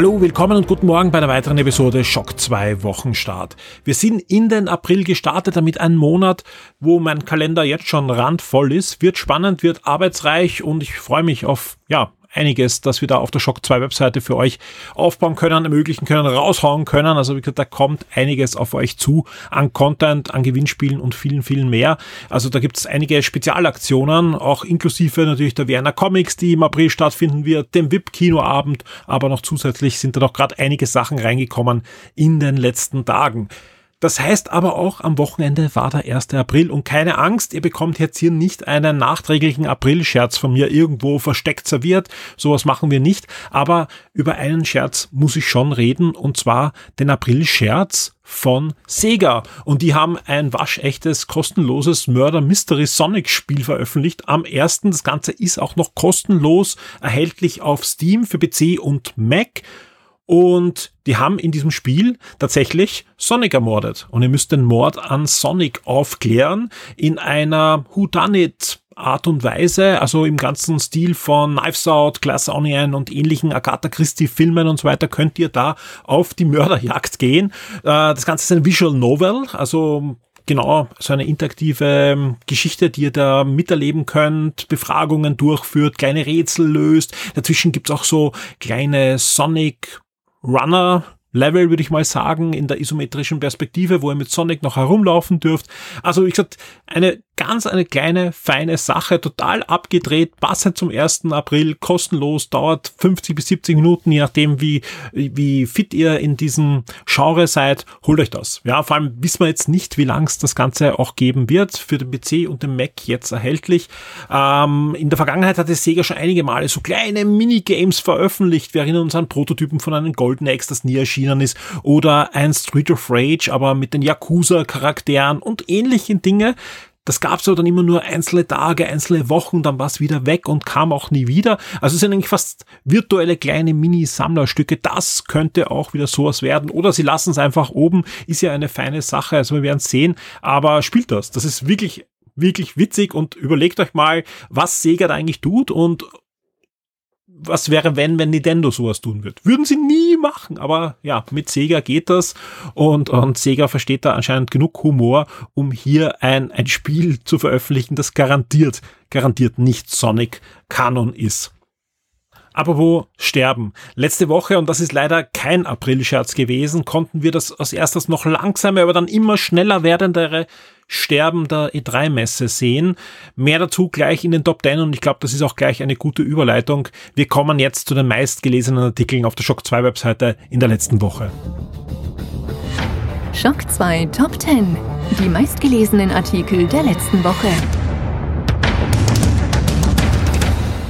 Hallo, willkommen und guten Morgen bei einer weiteren Episode Schock 2 Wochenstart. Wir sind in den April gestartet, damit ein Monat, wo mein Kalender jetzt schon randvoll ist, wird spannend, wird arbeitsreich und ich freue mich auf, ja, einiges, das wir da auf der Shock 2 Webseite für euch aufbauen können, ermöglichen können, raushauen können. Also wie gesagt, da kommt einiges auf euch zu an Content, an Gewinnspielen und vielen, vielen mehr. Also da gibt es einige Spezialaktionen, auch inklusive natürlich der Werner Comics, die im April stattfinden wird, dem VIP-Kinoabend, aber noch zusätzlich sind da noch gerade einige Sachen reingekommen in den letzten Tagen. Das heißt aber auch, am Wochenende war der 1. April und keine Angst, ihr bekommt jetzt hier nicht einen nachträglichen April-Scherz von mir irgendwo versteckt serviert. Sowas machen wir nicht. Aber über einen Scherz muss ich schon reden und zwar den April-Scherz von Sega. Und die haben ein waschechtes, kostenloses Murder Mystery Sonic Spiel veröffentlicht. Am ersten. Das Ganze ist auch noch kostenlos erhältlich auf Steam für PC und Mac. Und die haben in diesem Spiel tatsächlich Sonic ermordet. Und ihr müsst den Mord an Sonic aufklären in einer Whodunit Art und Weise, also im ganzen Stil von Knives Out, Glass Onion und ähnlichen Agatha Christie Filmen und so weiter, könnt ihr da auf die Mörderjagd gehen. Äh, das Ganze ist ein Visual Novel, also genau so eine interaktive ähm, Geschichte, die ihr da miterleben könnt, Befragungen durchführt, kleine Rätsel löst. Dazwischen gibt's auch so kleine Sonic Runner Level, würde ich mal sagen, in der isometrischen Perspektive, wo ihr mit Sonic noch herumlaufen dürft. Also, wie gesagt, eine ganz eine kleine, feine Sache, total abgedreht, passend zum 1. April, kostenlos, dauert 50 bis 70 Minuten, je nachdem, wie, wie fit ihr in diesem Genre seid, holt euch das. Ja, vor allem wissen wir jetzt nicht, wie lang es das Ganze auch geben wird, für den PC und den Mac jetzt erhältlich. Ähm, in der Vergangenheit hat es Sega schon einige Male so kleine Minigames veröffentlicht. Wir erinnern uns an Prototypen von einem Golden Axe, das nie erschienen ist, oder ein Street of Rage, aber mit den Yakuza-Charakteren und ähnlichen Dinge. Das gab's aber dann immer nur einzelne Tage, einzelne Wochen, dann war's wieder weg und kam auch nie wieder. Also es sind eigentlich fast virtuelle kleine Mini-Sammlerstücke. Das könnte auch wieder sowas werden. Oder sie lassen es einfach oben, ist ja eine feine Sache, also wir werden sehen. Aber spielt das. Das ist wirklich wirklich witzig und überlegt euch mal, was Sega da eigentlich tut und was wäre, wenn, wenn Nintendo sowas tun wird? Würden sie nie machen, aber ja, mit Sega geht das und, und Sega versteht da anscheinend genug Humor, um hier ein, ein Spiel zu veröffentlichen, das garantiert, garantiert nicht Sonic Canon ist. Aber wo sterben? Letzte Woche, und das ist leider kein April-Scherz gewesen, konnten wir das als erstes noch langsame, aber dann immer schneller werdendere Sterben der E3-Messe sehen. Mehr dazu gleich in den Top 10 und ich glaube, das ist auch gleich eine gute Überleitung. Wir kommen jetzt zu den meistgelesenen Artikeln auf der Shock 2 Webseite in der letzten Woche. Shock 2 Top 10. Die meistgelesenen Artikel der letzten Woche.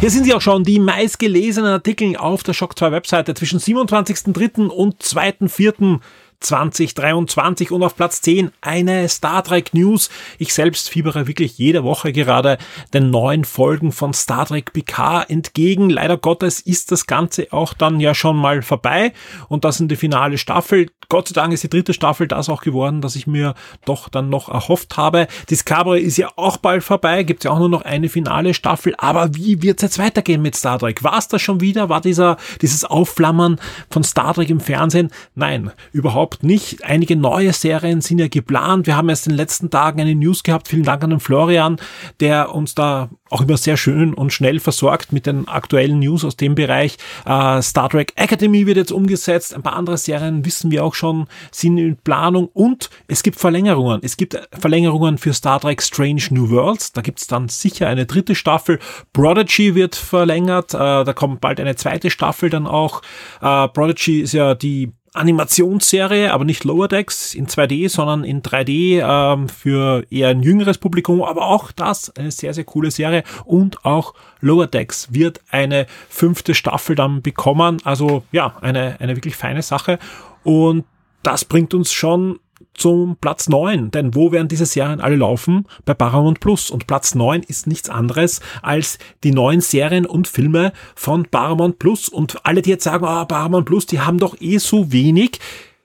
Hier sind sie auch schon, die meistgelesenen Artikel auf der Shock 2 Webseite zwischen 27.03. und 2.04. 2023 und auf Platz 10 eine Star Trek News. Ich selbst fiebere wirklich jede Woche gerade den neuen Folgen von Star Trek PK entgegen. Leider Gottes ist das Ganze auch dann ja schon mal vorbei und das in die finale Staffel. Gott sei Dank ist die dritte Staffel das auch geworden, dass ich mir doch dann noch erhofft habe. Discovery ist ja auch bald vorbei, gibt ja auch nur noch eine finale Staffel, aber wie wird es jetzt weitergehen mit Star Trek? War es das schon wieder? War dieser, dieses Aufflammern von Star Trek im Fernsehen? Nein, überhaupt überhaupt nicht. Einige neue Serien sind ja geplant. Wir haben erst in den letzten Tagen eine News gehabt. Vielen Dank an den Florian, der uns da auch immer sehr schön und schnell versorgt mit den aktuellen News aus dem Bereich. Äh, Star Trek Academy wird jetzt umgesetzt. Ein paar andere Serien wissen wir auch schon, sind in Planung und es gibt Verlängerungen. Es gibt Verlängerungen für Star Trek Strange New Worlds. Da gibt es dann sicher eine dritte Staffel. Prodigy wird verlängert. Äh, da kommt bald eine zweite Staffel dann auch. Äh, Prodigy ist ja die Animationsserie, aber nicht Lower Decks in 2D, sondern in 3D ähm, für eher ein jüngeres Publikum. Aber auch das eine sehr, sehr coole Serie. Und auch Lower Decks wird eine fünfte Staffel dann bekommen. Also ja, eine, eine wirklich feine Sache. Und das bringt uns schon zum Platz 9. Denn wo werden diese Serien alle laufen? Bei Paramount Plus. Und Platz 9 ist nichts anderes als die neuen Serien und Filme von Paramount Plus. Und alle, die jetzt sagen, ah, oh, Paramount Plus, die haben doch eh so wenig.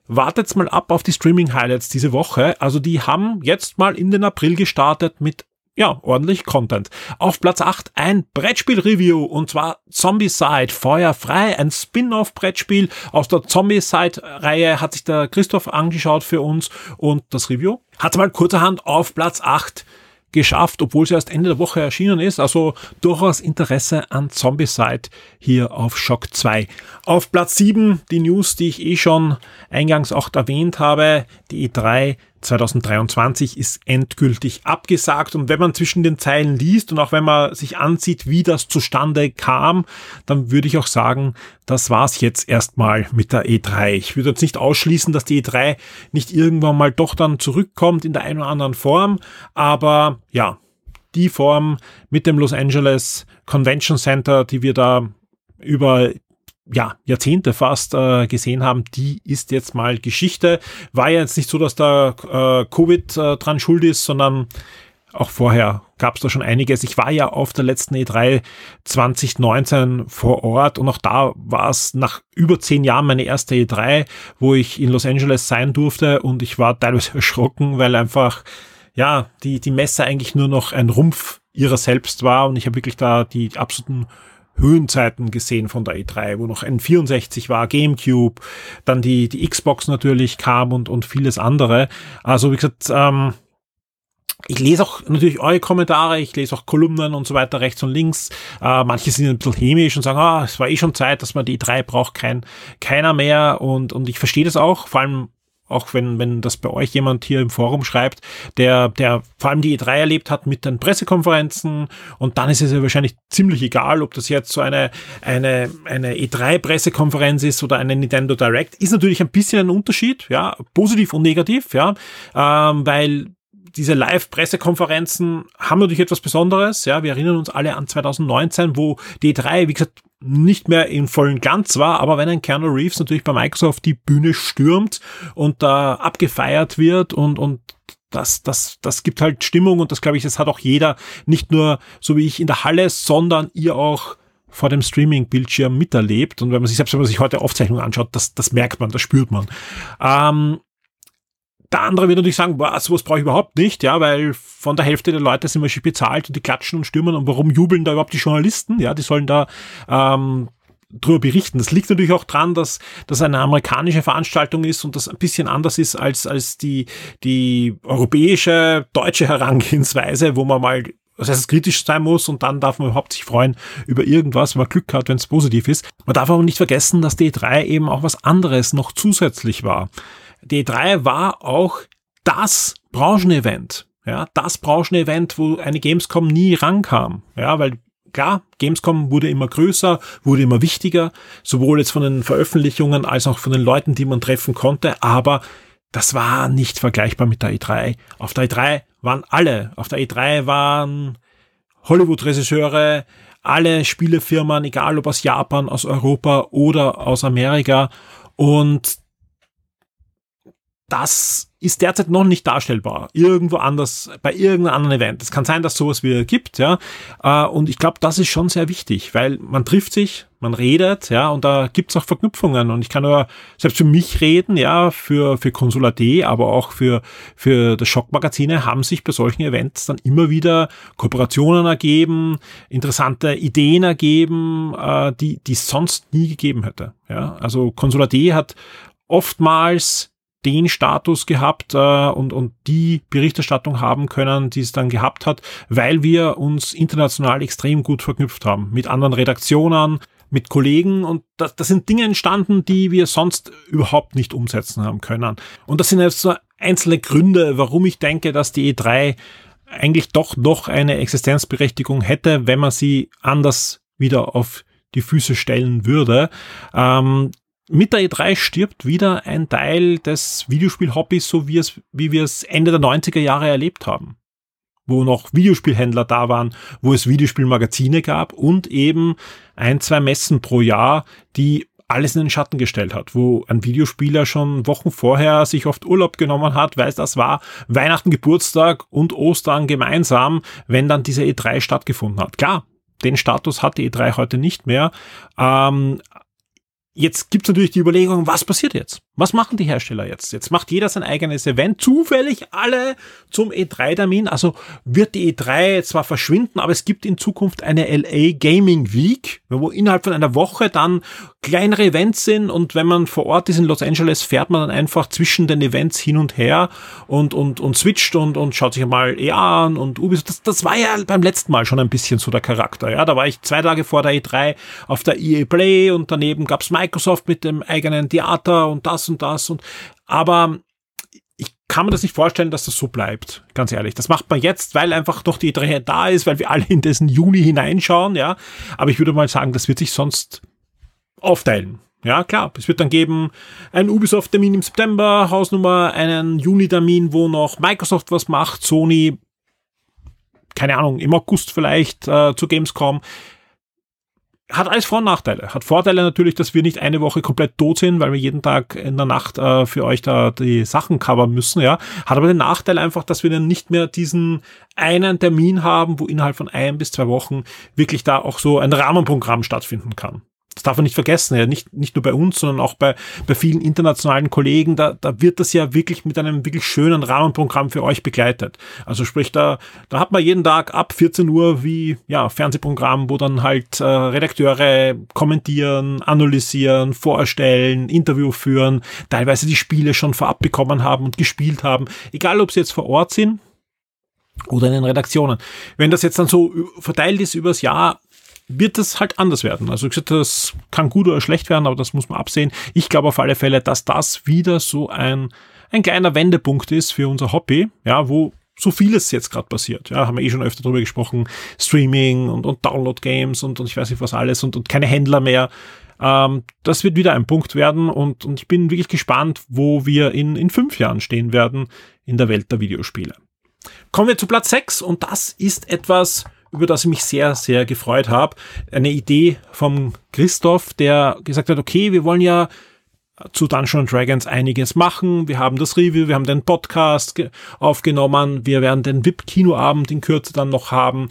Wartet's mal ab auf die Streaming-Highlights diese Woche. Also die haben jetzt mal in den April gestartet mit ja, ordentlich Content. Auf Platz 8 ein Brettspiel-Review und zwar Zombie-Side, Feuerfrei, ein Spin-off-Brettspiel aus der Zombie-Side-Reihe hat sich der Christoph angeschaut für uns und das Review hat mal kurzerhand auf Platz 8 geschafft, obwohl sie erst Ende der Woche erschienen ist. Also durchaus Interesse an Zombicide hier auf Shock 2. Auf Platz 7 die News, die ich eh schon eingangs auch erwähnt habe. Die E3 2023 ist endgültig abgesagt. Und wenn man zwischen den Zeilen liest und auch wenn man sich ansieht, wie das zustande kam, dann würde ich auch sagen, das war's jetzt erstmal mit der E3. Ich würde jetzt nicht ausschließen, dass die E3 nicht irgendwann mal doch dann zurückkommt in der einen oder anderen Form. Aber ja, die Form mit dem Los Angeles Convention Center, die wir da über ja, Jahrzehnte fast äh, gesehen haben, die ist jetzt mal Geschichte. War ja jetzt nicht so, dass da äh, Covid äh, dran schuld ist, sondern auch vorher gab es da schon einiges. Ich war ja auf der letzten E3 2019 vor Ort und auch da war es nach über zehn Jahren meine erste E3, wo ich in Los Angeles sein durfte und ich war teilweise erschrocken, weil einfach ja die die Messe eigentlich nur noch ein Rumpf ihrer selbst war und ich habe wirklich da die absoluten Höhenzeiten gesehen von der E3, wo noch N64 war, GameCube, dann die, die Xbox natürlich kam und, und vieles andere. Also wie gesagt, ähm, ich lese auch natürlich eure Kommentare, ich lese auch Kolumnen und so weiter rechts und links. Äh, manche sind ein bisschen hämisch und sagen, ah, es war eh schon Zeit, dass man die E3 braucht, kein, keiner mehr. Und, und ich verstehe das auch, vor allem auch wenn, wenn das bei euch jemand hier im Forum schreibt, der, der vor allem die E3 erlebt hat mit den Pressekonferenzen und dann ist es ja wahrscheinlich ziemlich egal, ob das jetzt so eine, eine, eine E3-Pressekonferenz ist oder eine Nintendo Direct, ist natürlich ein bisschen ein Unterschied, ja, positiv und negativ, ja, ähm, weil diese Live-Pressekonferenzen haben natürlich etwas Besonderes. Ja, wir erinnern uns alle an 2019, wo die E3, wie gesagt, nicht mehr in vollen Glanz war, aber wenn ein Keanu Reeves natürlich bei Microsoft die Bühne stürmt und da abgefeiert wird und, und das, das, das gibt halt Stimmung und das glaube ich, das hat auch jeder, nicht nur so wie ich in der Halle, sondern ihr auch vor dem Streaming-Bildschirm miterlebt. Und wenn man sich selbst, wenn man sich heute Aufzeichnungen anschaut, das, das merkt man, das spürt man. Ähm, der andere wird natürlich sagen, boah, sowas brauche ich überhaupt nicht, ja, weil von der Hälfte der Leute sind wir schon bezahlt und die klatschen und stürmen und warum jubeln da überhaupt die Journalisten? Ja, die sollen da ähm, drüber berichten. Das liegt natürlich auch dran, dass das eine amerikanische Veranstaltung ist und das ein bisschen anders ist als, als die, die europäische, deutsche Herangehensweise, wo man mal das heißt, kritisch sein muss und dann darf man überhaupt sich freuen über irgendwas, wenn man Glück hat, wenn es positiv ist. Man darf aber nicht vergessen, dass die E3 eben auch was anderes noch zusätzlich war. D3 war auch das Branchenevent. Ja, das Branchenevent, wo eine Gamescom nie rankam. Ja, weil klar, Gamescom wurde immer größer, wurde immer wichtiger, sowohl jetzt von den Veröffentlichungen als auch von den Leuten, die man treffen konnte, aber das war nicht vergleichbar mit der E3. Auf der E3 waren alle. Auf der E3 waren Hollywood-Regisseure, alle Spielefirmen, egal ob aus Japan, aus Europa oder aus Amerika. Und das ist derzeit noch nicht darstellbar. Irgendwo anders, bei irgendeinem anderen Event. Es kann sein, dass sowas wieder gibt, ja. Äh, und ich glaube, das ist schon sehr wichtig, weil man trifft sich, man redet, ja, und da gibt's auch Verknüpfungen. Und ich kann nur selbst für mich reden, ja, für, für Consulat.de, aber auch für, für das Schockmagazine haben sich bei solchen Events dann immer wieder Kooperationen ergeben, interessante Ideen ergeben, äh, die, die es sonst nie gegeben hätte. Ja, also Consulat.de hat oftmals den Status gehabt äh, und, und die Berichterstattung haben können, die es dann gehabt hat, weil wir uns international extrem gut verknüpft haben mit anderen Redaktionen, mit Kollegen und das, das sind Dinge entstanden, die wir sonst überhaupt nicht umsetzen haben können. Und das sind jetzt so einzelne Gründe, warum ich denke, dass die E3 eigentlich doch noch eine Existenzberechtigung hätte, wenn man sie anders wieder auf die Füße stellen würde. Ähm, mit der E3 stirbt wieder ein Teil des Videospiel-Hobbys, so wie, es, wie wir es Ende der 90er Jahre erlebt haben. Wo noch Videospielhändler da waren, wo es Videospielmagazine gab und eben ein, zwei Messen pro Jahr, die alles in den Schatten gestellt hat, wo ein Videospieler schon Wochen vorher sich oft Urlaub genommen hat, weil das war Weihnachten, Geburtstag und Ostern gemeinsam, wenn dann diese E3 stattgefunden hat. Klar, den Status hat die E3 heute nicht mehr. Ähm, Jetzt gibt's natürlich die Überlegung, was passiert jetzt? Was machen die Hersteller jetzt? Jetzt macht jeder sein eigenes Event, zufällig alle zum E3-Termin. Also wird die E3 zwar verschwinden, aber es gibt in Zukunft eine LA Gaming Week, wo innerhalb von einer Woche dann kleinere Events sind und wenn man vor Ort ist in Los Angeles, fährt man dann einfach zwischen den Events hin und her und, und, und switcht und, und schaut sich mal EA an und Ubisoft. Das, das war ja beim letzten Mal schon ein bisschen so der Charakter. Ja, da war ich zwei Tage vor der E3 auf der EA Play und daneben gab's Microsoft mit dem eigenen Theater und das und das und aber ich kann mir das nicht vorstellen, dass das so bleibt. Ganz ehrlich. Das macht man jetzt, weil einfach noch die E3 da ist, weil wir alle in diesen Juni hineinschauen, ja. Aber ich würde mal sagen, das wird sich sonst aufteilen. Ja, klar. Es wird dann geben einen Ubisoft-Termin im September, Hausnummer, einen Juni-Termin, wo noch Microsoft was macht, Sony, keine Ahnung, im August vielleicht äh, zu Gamescom hat alles Vor- und Nachteile. Hat Vorteile natürlich, dass wir nicht eine Woche komplett tot sind, weil wir jeden Tag in der Nacht äh, für euch da die Sachen covern müssen, ja. Hat aber den Nachteil einfach, dass wir dann nicht mehr diesen einen Termin haben, wo innerhalb von ein bis zwei Wochen wirklich da auch so ein Rahmenprogramm stattfinden kann das darf man nicht vergessen, ja, nicht, nicht nur bei uns, sondern auch bei, bei vielen internationalen Kollegen, da, da wird das ja wirklich mit einem wirklich schönen Rahmenprogramm für euch begleitet. Also sprich, da, da hat man jeden Tag ab 14 Uhr wie, ja, Fernsehprogramm, wo dann halt äh, Redakteure kommentieren, analysieren, vorstellen, Interview führen, teilweise die Spiele schon vorab bekommen haben und gespielt haben, egal ob sie jetzt vor Ort sind, oder in den Redaktionen. Wenn das jetzt dann so verteilt ist übers Jahr, wird es halt anders werden. Also gesagt, das kann gut oder schlecht werden, aber das muss man absehen. Ich glaube auf alle Fälle, dass das wieder so ein, ein kleiner Wendepunkt ist für unser Hobby, ja, wo so vieles jetzt gerade passiert. Ja, haben wir eh schon öfter drüber gesprochen. Streaming und, und Download-Games und, und ich weiß nicht was alles und, und keine Händler mehr. Ähm, das wird wieder ein Punkt werden und, und ich bin wirklich gespannt, wo wir in, in fünf Jahren stehen werden in der Welt der Videospiele. Kommen wir zu Platz 6 und das ist etwas, über das ich mich sehr, sehr gefreut habe. Eine Idee vom Christoph, der gesagt hat, okay, wir wollen ja zu Dungeons Dragons einiges machen. Wir haben das Review, wir haben den Podcast aufgenommen, wir werden den VIP-Kinoabend in Kürze dann noch haben.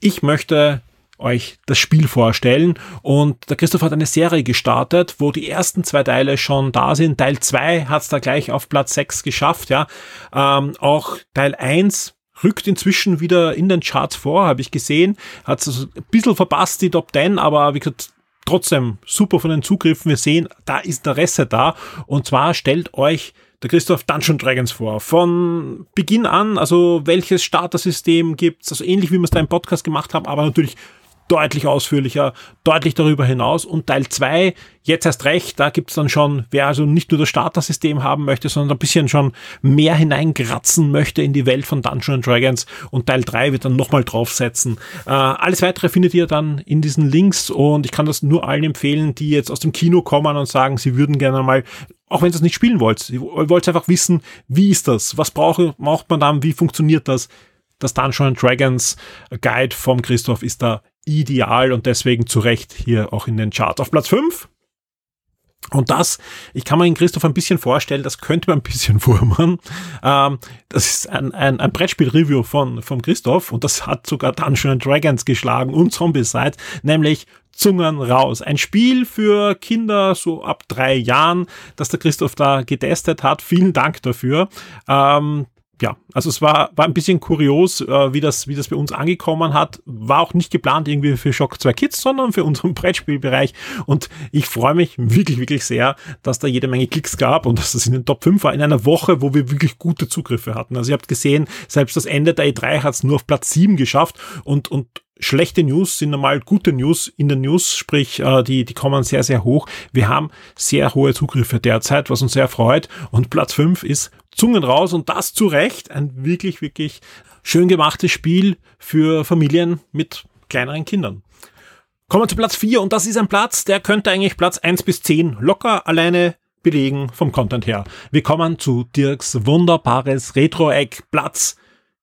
Ich möchte euch das Spiel vorstellen. Und der Christoph hat eine Serie gestartet, wo die ersten zwei Teile schon da sind. Teil zwei hat es da gleich auf Platz 6 geschafft, ja. Ähm, auch Teil 1 rückt inzwischen wieder in den Charts vor, habe ich gesehen. Hat es ein bisschen verpasst, die Top 10, aber wie gesagt, trotzdem super von den Zugriffen. Wir sehen, da ist Interesse da. Und zwar stellt euch der Christoph Dungeon Dragons vor. Von Beginn an, also welches Startersystem gibt's, also ähnlich wie wir es da im Podcast gemacht haben, aber natürlich deutlich ausführlicher, deutlich darüber hinaus. Und Teil zwei jetzt erst recht, da gibt's dann schon, wer also nicht nur das Starter-System haben möchte, sondern ein bisschen schon mehr hineingratzen möchte in die Welt von Dungeons Dragons. Und Teil drei wird dann nochmal draufsetzen. Äh, alles weitere findet ihr dann in diesen Links und ich kann das nur allen empfehlen, die jetzt aus dem Kino kommen und sagen, sie würden gerne mal auch wenn ihr es nicht spielen wollt, ihr wollt einfach wissen, wie ist das? Was brauche, braucht man dann? Wie funktioniert das? Das Dungeons Dragons Guide vom Christoph ist da ideal und deswegen zu Recht hier auch in den Charts. Auf Platz 5 und das, ich kann mir in Christoph ein bisschen vorstellen, das könnte man ein bisschen wurmen. Ähm, das ist ein, ein, ein Brettspiel-Review von, von Christoph und das hat sogar Dungeons Dragons geschlagen und Zombieside, nämlich Zungen raus. Ein Spiel für Kinder so ab drei Jahren, das der Christoph da getestet hat. Vielen Dank dafür. Ähm, ja, also es war, war ein bisschen kurios, äh, wie, das, wie das bei uns angekommen hat. War auch nicht geplant irgendwie für Shock 2 Kids, sondern für unseren Brettspielbereich. Und ich freue mich wirklich, wirklich sehr, dass da jede Menge Klicks gab und dass das in den Top 5 war, in einer Woche, wo wir wirklich gute Zugriffe hatten. Also ihr habt gesehen, selbst das Ende der E3 hat es nur auf Platz 7 geschafft und, und schlechte News sind normal gute News in den News, sprich, äh, die, die kommen sehr, sehr hoch. Wir haben sehr hohe Zugriffe derzeit, was uns sehr freut. Und Platz 5 ist Zungen raus und das zu Recht. Ein wirklich, wirklich schön gemachtes Spiel für Familien mit kleineren Kindern. Kommen wir zu Platz 4 und das ist ein Platz, der könnte eigentlich Platz 1 bis 10 locker alleine belegen vom Content her. Wir kommen zu Dirks wunderbares Retro-Eck Platz,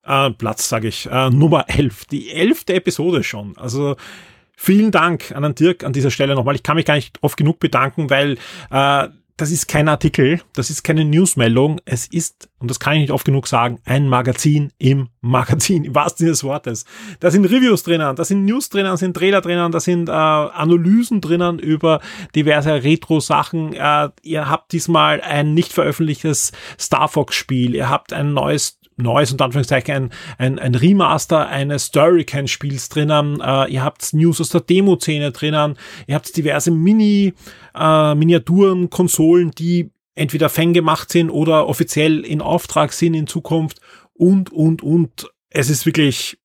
äh, Platz sage ich, äh, Nummer 11. Die elfte Episode schon. Also Vielen Dank an den Dirk an dieser Stelle nochmal. Ich kann mich gar nicht oft genug bedanken, weil äh, das ist kein Artikel, das ist keine Newsmeldung, es ist, und das kann ich nicht oft genug sagen, ein Magazin im Magazin, im wahrsten Sinne des Wortes. Da sind Reviews drinnen, da sind News drinnen, da sind Trailer drinnen, da sind äh, Analysen drinnen über diverse Retro-Sachen. Äh, ihr habt diesmal ein nicht veröffentlichtes Star Fox-Spiel, ihr habt ein neues neues und Anführungszeichen ein, ein, ein Remaster eines Storycan-Spiels drinnen. Äh, ihr habt News aus der Demo-Szene drinnen. Ihr habt diverse Mini, äh, Miniaturen, Konsolen, die entweder Fan gemacht sind oder offiziell in Auftrag sind in Zukunft und, und, und. Es ist wirklich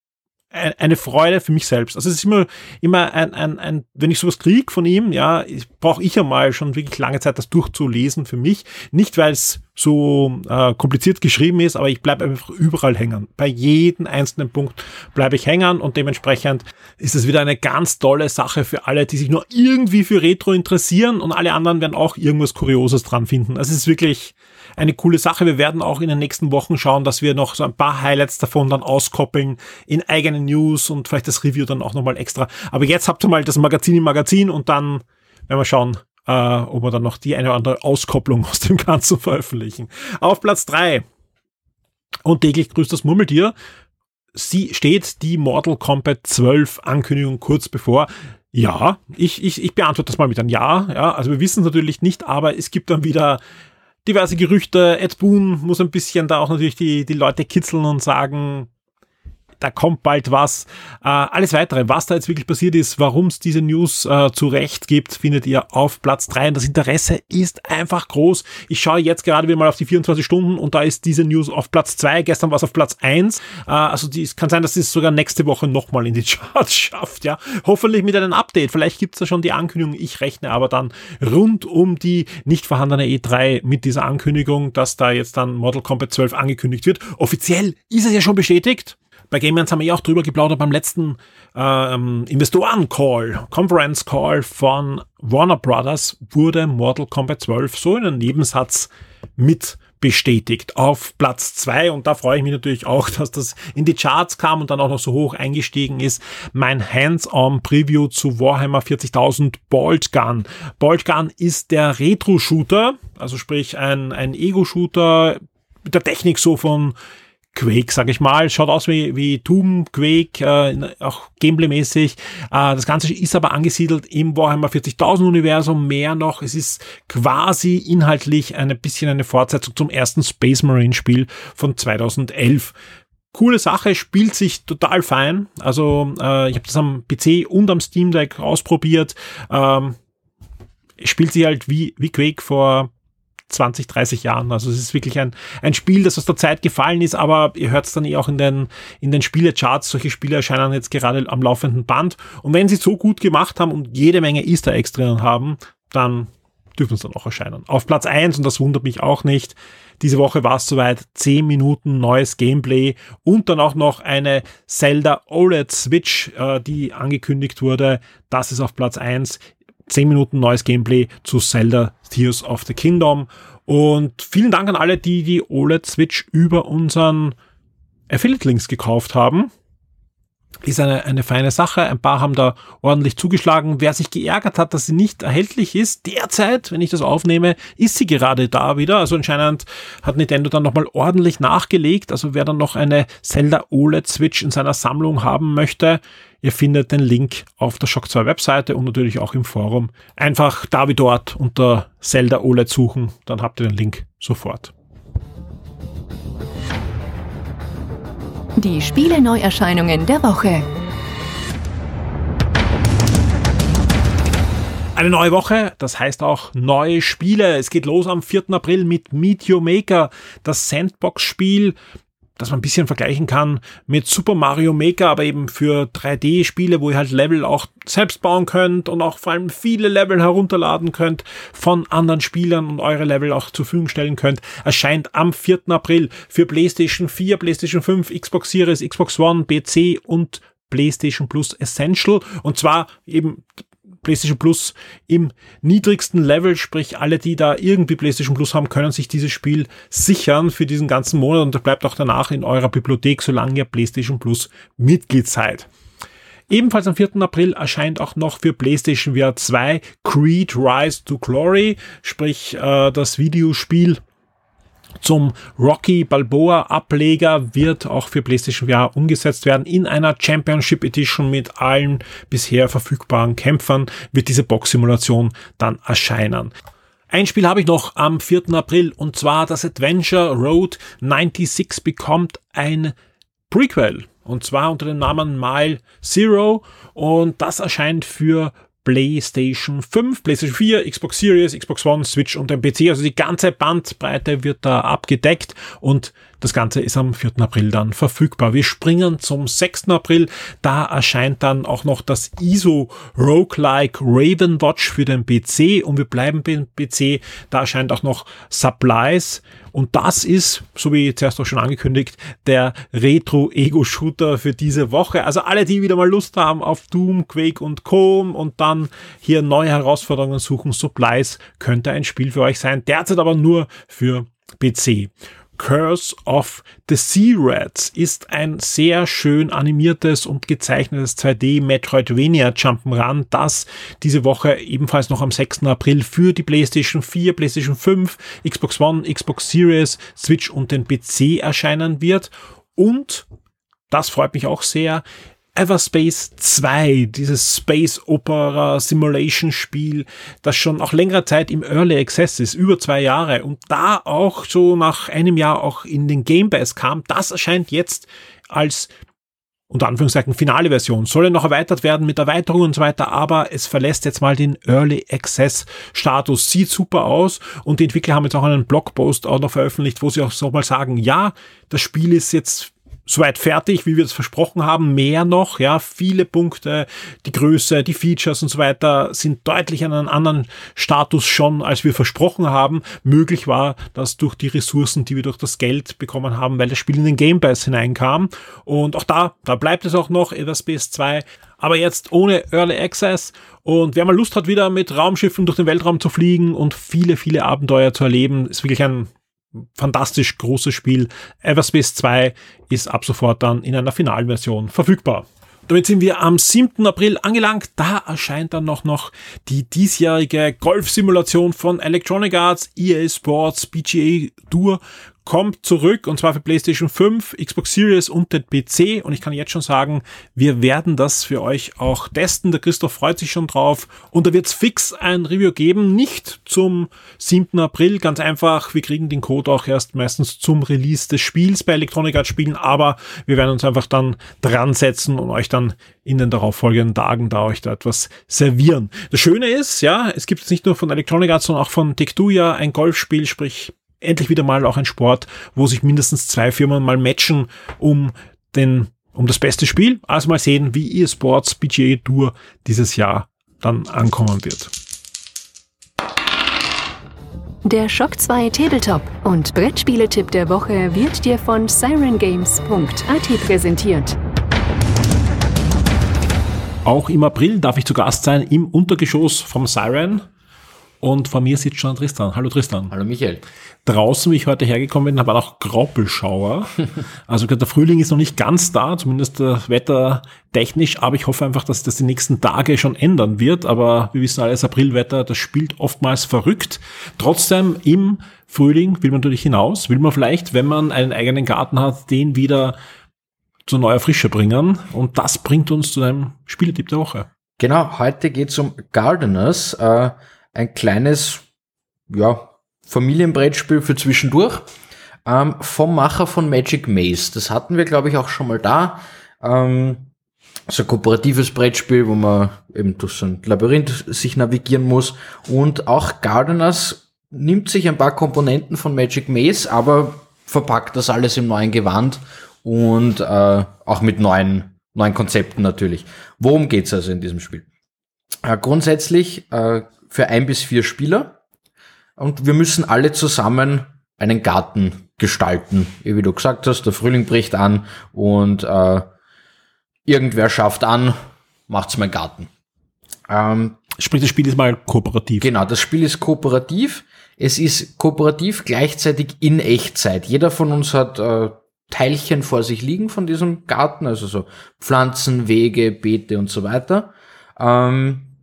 eine Freude für mich selbst. Also es ist immer, immer ein, ein, ein wenn ich sowas krieg von ihm, ja, brauche ich ja mal schon wirklich lange Zeit, das durchzulesen für mich. Nicht, weil es so äh, kompliziert geschrieben ist, aber ich bleibe einfach überall hängen. Bei jedem einzelnen Punkt bleibe ich hängen und dementsprechend ist es wieder eine ganz tolle Sache für alle, die sich nur irgendwie für Retro interessieren und alle anderen werden auch irgendwas Kurioses dran finden. Also es ist wirklich eine coole Sache. Wir werden auch in den nächsten Wochen schauen, dass wir noch so ein paar Highlights davon dann auskoppeln in eigenen News und vielleicht das Review dann auch nochmal extra. Aber jetzt habt ihr mal das Magazin im Magazin und dann werden wir schauen, äh, ob wir dann noch die eine oder andere Auskopplung aus dem Ganzen veröffentlichen. Auf Platz drei und täglich grüßt das Murmeltier. Sie steht die Mortal Kombat 12 Ankündigung kurz bevor. Ja, ich, ich, ich beantworte das mal mit einem Ja. Ja, also wir wissen es natürlich nicht, aber es gibt dann wieder diverse Gerüchte. Ed Boon muss ein bisschen da auch natürlich die, die Leute kitzeln und sagen, da kommt bald was. Äh, alles weitere, was da jetzt wirklich passiert ist, warum es diese News äh, zu Recht gibt, findet ihr auf Platz 3. Und das Interesse ist einfach groß. Ich schaue jetzt gerade wieder mal auf die 24 Stunden und da ist diese News auf Platz 2. Gestern war es auf Platz 1. Äh, also die, es kann sein, dass es sogar nächste Woche nochmal in die Charts schafft. Ja, Hoffentlich mit einem Update. Vielleicht gibt es da schon die Ankündigung. Ich rechne aber dann rund um die nicht vorhandene E3 mit dieser Ankündigung, dass da jetzt dann Model Combat 12 angekündigt wird. Offiziell ist es ja schon bestätigt. Bei Gamers haben wir ja auch drüber geplaudert beim letzten ähm, Investoren-Call, Conference-Call von Warner Brothers wurde Mortal Kombat 12 so in einem Nebensatz mit bestätigt auf Platz zwei und da freue ich mich natürlich auch, dass das in die Charts kam und dann auch noch so hoch eingestiegen ist. Mein Hands-on-Preview zu Warhammer 40.000 Bolt Gun. Bolt Gun ist der Retro-Shooter, also sprich ein, ein Ego-Shooter mit der Technik so von Quake, sag ich mal. Schaut aus wie, wie Doom, Quake, äh, auch Gameplay-mäßig. Äh, das Ganze ist aber angesiedelt im Warhammer 40.000 Universum, mehr noch. Es ist quasi inhaltlich ein bisschen eine Fortsetzung zum ersten Space Marine Spiel von 2011 coole Sache, spielt sich total fein. Also äh, ich habe das am PC und am Steam Deck ausprobiert. Ähm, spielt sich halt wie, wie Quake vor 20, 30 Jahren. Also es ist wirklich ein, ein Spiel, das aus der Zeit gefallen ist, aber ihr hört es dann eh auch in den, in den Spielecharts. Solche Spiele erscheinen jetzt gerade am laufenden Band. Und wenn sie so gut gemacht haben und jede Menge Easter Eggs drinnen haben, dann dürfen sie dann auch erscheinen. Auf Platz eins und das wundert mich auch nicht, diese Woche war es soweit, 10 Minuten neues Gameplay und dann auch noch eine Zelda OLED Switch, äh, die angekündigt wurde. Das ist auf Platz eins. 10 Minuten neues Gameplay zu Zelda Tears of the Kingdom. Und vielen Dank an alle, die die OLED Switch über unseren Affiliate Links gekauft haben ist eine, eine feine Sache. Ein paar haben da ordentlich zugeschlagen. Wer sich geärgert hat, dass sie nicht erhältlich ist, derzeit, wenn ich das aufnehme, ist sie gerade da wieder. Also anscheinend hat Nintendo dann nochmal ordentlich nachgelegt. Also wer dann noch eine Zelda OLED Switch in seiner Sammlung haben möchte, ihr findet den Link auf der Shock 2 Webseite und natürlich auch im Forum. Einfach da wie dort unter Zelda OLED suchen, dann habt ihr den Link sofort. Die Spiele-Neuerscheinungen der Woche. Eine neue Woche, das heißt auch neue Spiele. Es geht los am 4. April mit Meteor Maker, das Sandbox-Spiel, dass man ein bisschen vergleichen kann mit Super Mario Maker, aber eben für 3D-Spiele, wo ihr halt Level auch selbst bauen könnt und auch vor allem viele Level herunterladen könnt von anderen Spielern und eure Level auch zur Verfügung stellen könnt, erscheint am 4. April für PlayStation 4, PlayStation 5, Xbox Series, Xbox One, PC und PlayStation Plus Essential. Und zwar eben PlayStation Plus im niedrigsten Level, sprich alle, die da irgendwie PlayStation Plus haben, können sich dieses Spiel sichern für diesen ganzen Monat und bleibt auch danach in eurer Bibliothek, solange ihr PlayStation Plus Mitglied seid. Ebenfalls am 4. April erscheint auch noch für PlayStation VR 2 Creed Rise to Glory, sprich äh, das Videospiel zum Rocky Balboa Ableger wird auch für PlayStation VR umgesetzt werden. In einer Championship Edition mit allen bisher verfügbaren Kämpfern wird diese Box-Simulation dann erscheinen. Ein Spiel habe ich noch am 4. April und zwar das Adventure Road 96 bekommt ein Prequel und zwar unter dem Namen Mile Zero und das erscheint für PlayStation 5, PlayStation 4, Xbox Series, Xbox One, Switch und den PC. Also die ganze Bandbreite wird da abgedeckt und das Ganze ist am 4. April dann verfügbar. Wir springen zum 6. April. Da erscheint dann auch noch das ISO Roguelike Raven Watch für den PC und wir bleiben beim PC. Da erscheint auch noch Supplies und das ist, so wie zuerst auch schon angekündigt, der Retro-Ego-Shooter für diese Woche. Also alle, die wieder mal Lust haben auf Doom, Quake und Co. und dann hier neue Herausforderungen suchen, Supplies könnte ein Spiel für euch sein. Derzeit aber nur für PC. Curse of the Sea Rats ist ein sehr schön animiertes und gezeichnetes 2D Metroidvania Jump'n'Run, das diese Woche ebenfalls noch am 6. April für die PlayStation 4, PlayStation 5, Xbox One, Xbox Series, Switch und den PC erscheinen wird und das freut mich auch sehr. Everspace 2, dieses Space Opera Simulation Spiel, das schon auch längere Zeit im Early Access ist, über zwei Jahre und da auch so nach einem Jahr auch in den Game Pass kam, das erscheint jetzt als unter Anführungszeichen finale Version. Soll ja noch erweitert werden mit Erweiterungen und so weiter, aber es verlässt jetzt mal den Early Access Status. Sieht super aus und die Entwickler haben jetzt auch einen Blogpost auch noch veröffentlicht, wo sie auch so mal sagen, ja, das Spiel ist jetzt soweit fertig, wie wir es versprochen haben, mehr noch, ja, viele Punkte, die Größe, die Features und so weiter sind deutlich an einem anderen Status schon, als wir versprochen haben. Möglich war das durch die Ressourcen, die wir durch das Geld bekommen haben, weil das Spiel in den Game Pass hineinkam. Und auch da, da bleibt es auch noch, Everspace 2, aber jetzt ohne Early Access. Und wer mal Lust hat, wieder mit Raumschiffen durch den Weltraum zu fliegen und viele, viele Abenteuer zu erleben, ist wirklich ein fantastisch großes Spiel. Everspace 2 ist ab sofort dann in einer Finalversion verfügbar. Damit sind wir am 7. April angelangt. Da erscheint dann noch, noch die diesjährige Golfsimulation von Electronic Arts, EA Sports, PGA Tour kommt zurück und zwar für PlayStation 5, Xbox Series und den PC und ich kann jetzt schon sagen, wir werden das für euch auch testen. Der Christoph freut sich schon drauf und da wird es fix ein Review geben, nicht zum 7. April, ganz einfach, wir kriegen den Code auch erst meistens zum Release des Spiels bei Electronic Arts Spielen, aber wir werden uns einfach dann dran setzen und euch dann in den darauffolgenden Tagen da euch da etwas servieren. Das Schöne ist, ja, es gibt es nicht nur von Electronic Arts, sondern auch von Tech2 ja ein Golfspiel, sprich endlich wieder mal auch ein Sport, wo sich mindestens zwei Firmen mal matchen um den, um das beste Spiel. Also mal sehen, wie eSports PGA Tour dieses Jahr dann ankommen wird. Der Shock 2 Tabletop und Brettspiele-Tipp der Woche wird dir von sirengames.at präsentiert. Auch im April darf ich zu Gast sein im Untergeschoss vom Siren. Und vor mir sitzt schon Tristan. Hallo Tristan. Hallo Michael. Draußen, wie ich heute hergekommen bin, war auch Graupelschauer. also der Frühling ist noch nicht ganz da, zumindest äh, wettertechnisch, aber ich hoffe einfach, dass das die nächsten Tage schon ändern wird. Aber wir wissen alles, Aprilwetter, das spielt oftmals verrückt. Trotzdem im Frühling will man natürlich hinaus, will man vielleicht, wenn man einen eigenen Garten hat, den wieder zu neuer Frische bringen. Und das bringt uns zu einem Spieletipp der Woche. Genau, heute geht es um Gardeners. Äh ein kleines, ja, Familienbrettspiel für zwischendurch ähm, vom Macher von Magic Maze. Das hatten wir, glaube ich, auch schon mal da. Ähm, so ein kooperatives Brettspiel, wo man eben durch so ein Labyrinth sich navigieren muss. Und auch Gardeners nimmt sich ein paar Komponenten von Magic Maze, aber verpackt das alles im neuen Gewand und äh, auch mit neuen, neuen Konzepten natürlich. Worum geht's also in diesem Spiel? Äh, grundsätzlich äh, für ein bis vier Spieler. Und wir müssen alle zusammen einen Garten gestalten. Wie du gesagt hast, der Frühling bricht an und äh, irgendwer schafft an, macht's mein Garten. Ähm, Sprich, das Spiel ist mal kooperativ. Genau, das Spiel ist kooperativ. Es ist kooperativ gleichzeitig in Echtzeit. Jeder von uns hat äh, Teilchen vor sich liegen von diesem Garten, also so Pflanzen, Wege, Beete und so weiter. Ähm,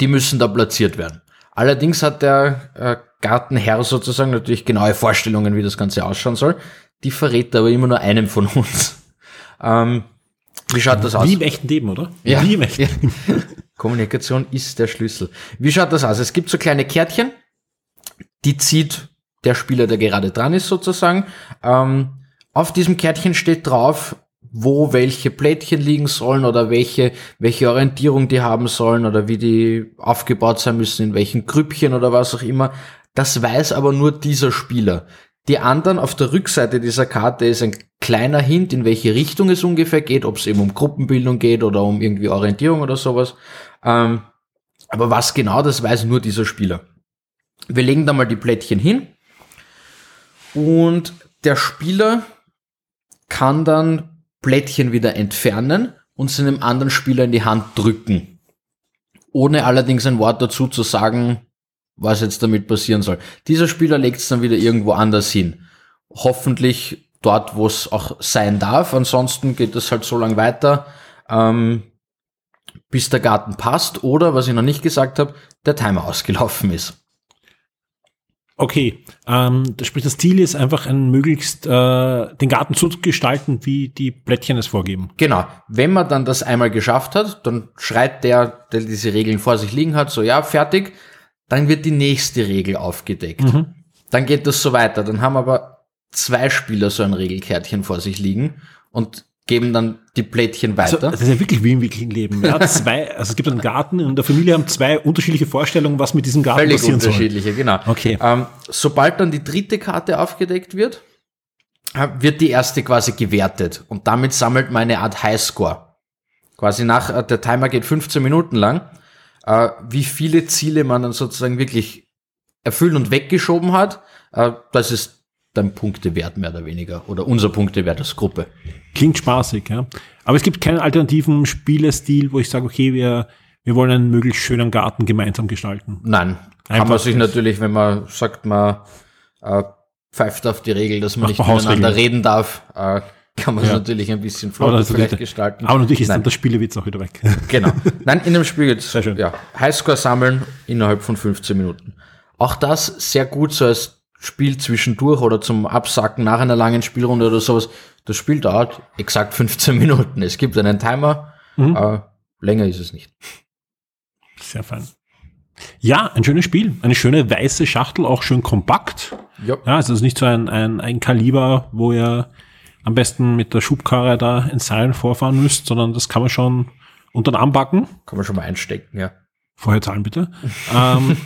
die müssen da platziert werden. Allerdings hat der äh, Gartenherr sozusagen natürlich genaue Vorstellungen, wie das Ganze ausschauen soll. Die verrät aber immer nur einem von uns. Ähm, wie schaut das aus? Wie im echten Leben, oder? Ja. Wie im echten Ja. Kommunikation ist der Schlüssel. Wie schaut das aus? Es gibt so kleine Kärtchen, die zieht der Spieler, der gerade dran ist, sozusagen. Ähm, auf diesem Kärtchen steht drauf, wo welche Plättchen liegen sollen oder welche, welche Orientierung die haben sollen oder wie die aufgebaut sein müssen, in welchen Grüppchen oder was auch immer. Das weiß aber nur dieser Spieler. Die anderen auf der Rückseite dieser Karte ist ein kleiner Hint, in welche Richtung es ungefähr geht, ob es eben um Gruppenbildung geht oder um irgendwie Orientierung oder sowas. Ähm, aber was genau, das weiß nur dieser Spieler. Wir legen da mal die Plättchen hin und der Spieler kann dann Plättchen wieder entfernen und sie einem anderen Spieler in die Hand drücken. Ohne allerdings ein Wort dazu zu sagen, was jetzt damit passieren soll. Dieser Spieler legt es dann wieder irgendwo anders hin. Hoffentlich dort, wo es auch sein darf. Ansonsten geht es halt so lang weiter, ähm, bis der Garten passt oder, was ich noch nicht gesagt habe, der Timer ausgelaufen ist. Okay, ähm, das sprich, das Ziel ist einfach, ein möglichst äh, den Garten so zu gestalten, wie die Plättchen es vorgeben. Genau. Wenn man dann das einmal geschafft hat, dann schreit der, der diese Regeln vor sich liegen hat, so ja, fertig. Dann wird die nächste Regel aufgedeckt. Mhm. Dann geht das so weiter. Dann haben aber zwei Spieler so ein Regelkärtchen vor sich liegen und geben dann die Plättchen Also, weiter. das ist ja wirklich wie im wirklichen Leben. Ja, zwei, also es gibt einen Garten und in der Familie haben zwei unterschiedliche Vorstellungen, was mit diesem Garten Völlig passieren soll. unterschiedliche, genau. Okay. Ähm, sobald dann die dritte Karte aufgedeckt wird, äh, wird die erste quasi gewertet und damit sammelt man eine Art Highscore. Quasi nach, äh, der Timer geht 15 Minuten lang, äh, wie viele Ziele man dann sozusagen wirklich erfüllt und weggeschoben hat, äh, das ist dein Punktewert mehr oder weniger oder unser Punktewert als Gruppe. Klingt spaßig, ja. Aber es gibt keinen alternativen Spielestil, wo ich sage, okay, wir, wir wollen einen möglichst schönen Garten gemeinsam gestalten. Nein, kann Einfach man sich natürlich, wenn man sagt, man äh, pfeift auf die Regel, dass man Macht nicht miteinander reden darf, äh, kann man es Ja. natürlich ein bisschen flotter vielleicht natürlich- gestalten. aber natürlich ist Nein. dann der Spielewitz auch wieder weg. Genau. Nein, in dem Spiel geht's Sehr schön. ja, Highscore sammeln innerhalb von 15 Minuten. Auch das sehr gut so als Spiel zwischendurch oder zum Absacken nach einer langen Spielrunde oder sowas. Das Spiel dauert exakt 15 Minuten. Es gibt einen Timer, Mhm. äh, länger ist es nicht. Sehr fein. Ja, ein schönes Spiel. Eine schöne weiße Schachtel, auch schön kompakt. Ja. Ja, also es ist nicht so ein, ein, ein Kaliber, wo ihr am besten mit der Schubkarre da in Seilen vorfahren müsst, sondern das kann man schon unter den Arm backen. Kann man schon mal einstecken, ja. Vorher zahlen bitte. ähm,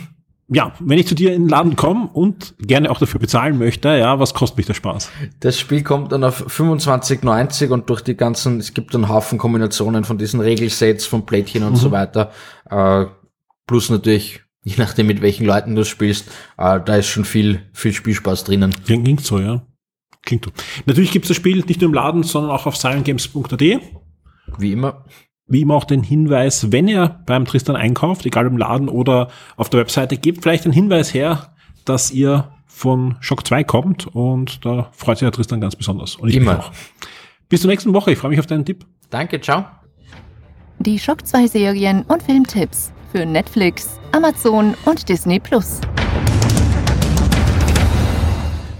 ja, wenn ich zu dir in den Laden komme und gerne auch dafür bezahlen möchte, ja, was kostet mich der Spaß? Das Spiel kommt dann auf 25,90 und durch die ganzen, es gibt einen Haufen Kombinationen von diesen Regelsets, von Plättchen und so weiter. Äh, plus natürlich, je nachdem mit welchen Leuten du spielst, äh, da ist schon viel, viel Spielspaß drinnen. Klingt, so, ja. Klingt so. Natürlich gibt es das Spiel nicht nur im Laden, sondern auch auf silentgames.at. Wie immer. Wie immer auch den Hinweis, wenn ihr beim Tristan einkauft, egal im Laden oder auf der Webseite, gebt vielleicht einen Hinweis her, dass ihr von Shock 2 kommt und da freut sich der Tristan ganz besonders. Und ich Immer. auch. Bis zur nächsten Woche. Ich freue mich auf deinen Tipp. Danke, ciao. Die Schock 2 Serien und Filmtipps für Netflix, Amazon und Disney Plus.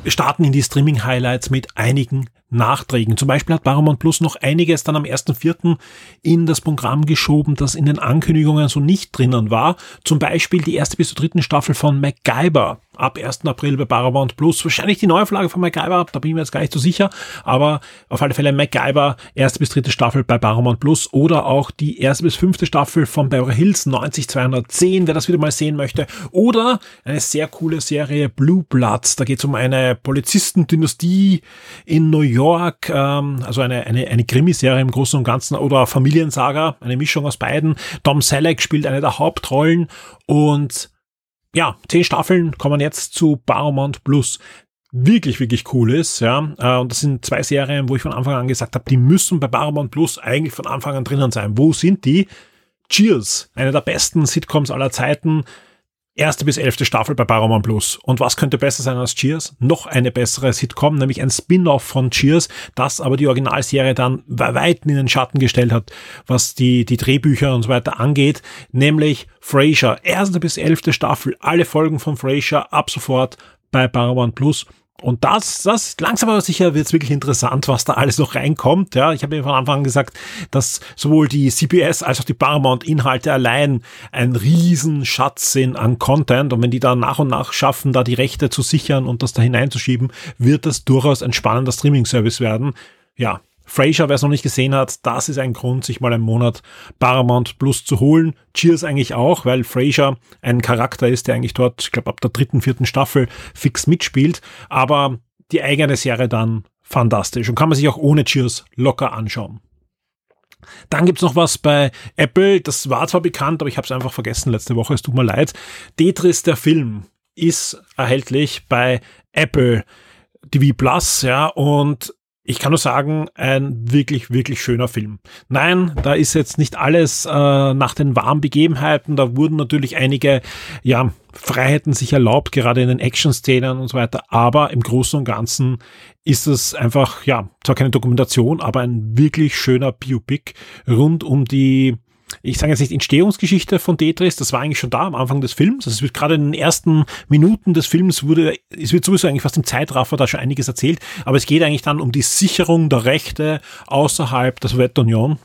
Wir starten in die Streaming-Highlights mit einigen Nachträgen. Zum Beispiel hat Paramount Plus noch einiges dann am 1.4. in das Programm geschoben, das in den Ankündigungen so nicht drinnen war. Zum Beispiel die erste bis zur dritten Staffel von MacGyver ab 1. April bei Paramount Plus. Wahrscheinlich die Neuauflage von MacGyver, da bin ich mir jetzt gar nicht so sicher, aber auf alle Fälle MacGyver, erste bis dritte Staffel bei Paramount Plus oder auch die erste bis fünfte Staffel von Beverly Hills 90210, wer das wieder mal sehen möchte. Oder eine sehr coole Serie Blue Bloods, da geht es um eine Polizistendynastie in New York, ähm, also eine, eine, eine Krimiserie im Großen und Ganzen oder Familiensaga, eine Mischung aus beiden. Tom Selleck spielt eine der Hauptrollen und ja, zehn Staffeln kommen jetzt zu Paramount Plus. Wirklich, wirklich cool ist, ja. Äh, Und das sind zwei Serien, wo ich von Anfang an gesagt habe, die müssen bei Paramount Plus eigentlich von Anfang an drinnen sein. Wo sind die? Cheers, eine der besten Sitcoms aller Zeiten. Erste bis elfte Staffel bei Paramount Plus. Und was könnte besser sein als Cheers? Noch eine bessere Sitcom, nämlich ein Spin-off von Cheers, das aber die Originalserie dann weit in den Schatten gestellt hat, was die, die Drehbücher und so weiter angeht, nämlich Frasier. Erste bis elfte Staffel, alle Folgen von Frasier ab sofort bei Paramount Plus. Und das, das langsam aber sicher wird es wirklich interessant, was da alles noch reinkommt. Ja, ich habe ja von Anfang an gesagt, dass sowohl die CBS als auch die Paramount-Inhalte allein ein Riesenschatz sind an Content. Und wenn die da nach und nach schaffen, da die Rechte zu sichern und das da hineinzuschieben, wird das durchaus ein spannender Streaming-Service werden. Ja, Frasier, wer es noch nicht gesehen hat, das ist ein Grund, sich mal einen Monat Paramount Plus zu holen. Cheers eigentlich auch, weil Frasier ein Charakter ist, der eigentlich dort, ich glaube, ab der dritten, vierten Staffel fix mitspielt. Aber die eigene Serie dann fantastisch und kann man sich auch ohne Cheers locker anschauen. Dann gibt's noch was bei Apple, das war zwar bekannt, aber ich habe es einfach vergessen letzte Woche, es tut mir leid. Tetris, der Film, ist erhältlich bei Apple TV Plus, ja, und ich kann nur sagen, ein wirklich, wirklich schöner Film. Nein, da ist jetzt nicht alles äh, nach den warmen Begebenheiten. Da wurden natürlich einige ja, Freiheiten sich erlaubt, gerade in den Action-Szenen und so weiter. Aber im Großen und Ganzen ist es einfach, ja, zwar keine Dokumentation, aber ein wirklich schöner Biopic rund um die ich sage jetzt nicht Entstehungsgeschichte von Tetris, das war eigentlich schon da am Anfang des Films. Also es wird gerade in den ersten Minuten des Films wurde, es wird sowieso eigentlich fast im Zeitraffer da schon einiges erzählt, aber es geht eigentlich dann um die Sicherung der Rechte außerhalb der Sowjetunion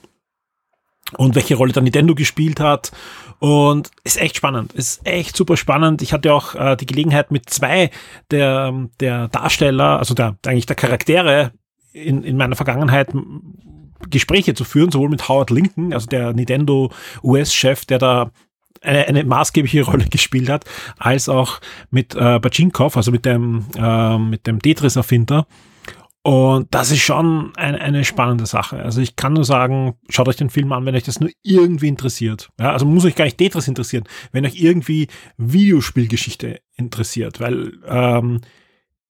und welche Rolle dann Nintendo gespielt hat. Und ist echt spannend, ist echt super spannend. Ich hatte auch äh, die Gelegenheit mit zwei der, der Darsteller, also der, eigentlich der Charaktere in, in meiner Vergangenheit Gespräche zu führen, sowohl mit Howard Lincoln, also der Nintendo US-Chef, der da eine, eine maßgebliche Rolle gespielt hat, als auch mit äh, Bachinkov, also mit dem, äh, mit dem Tetris-Erfinder. Und das ist schon eine, eine spannende Sache. Also ich kann nur sagen, schaut euch den Film an, wenn euch das nur irgendwie interessiert. Ja, also muss euch gar nicht Tetris interessieren, wenn euch irgendwie Videospielgeschichte interessiert, weil ähm,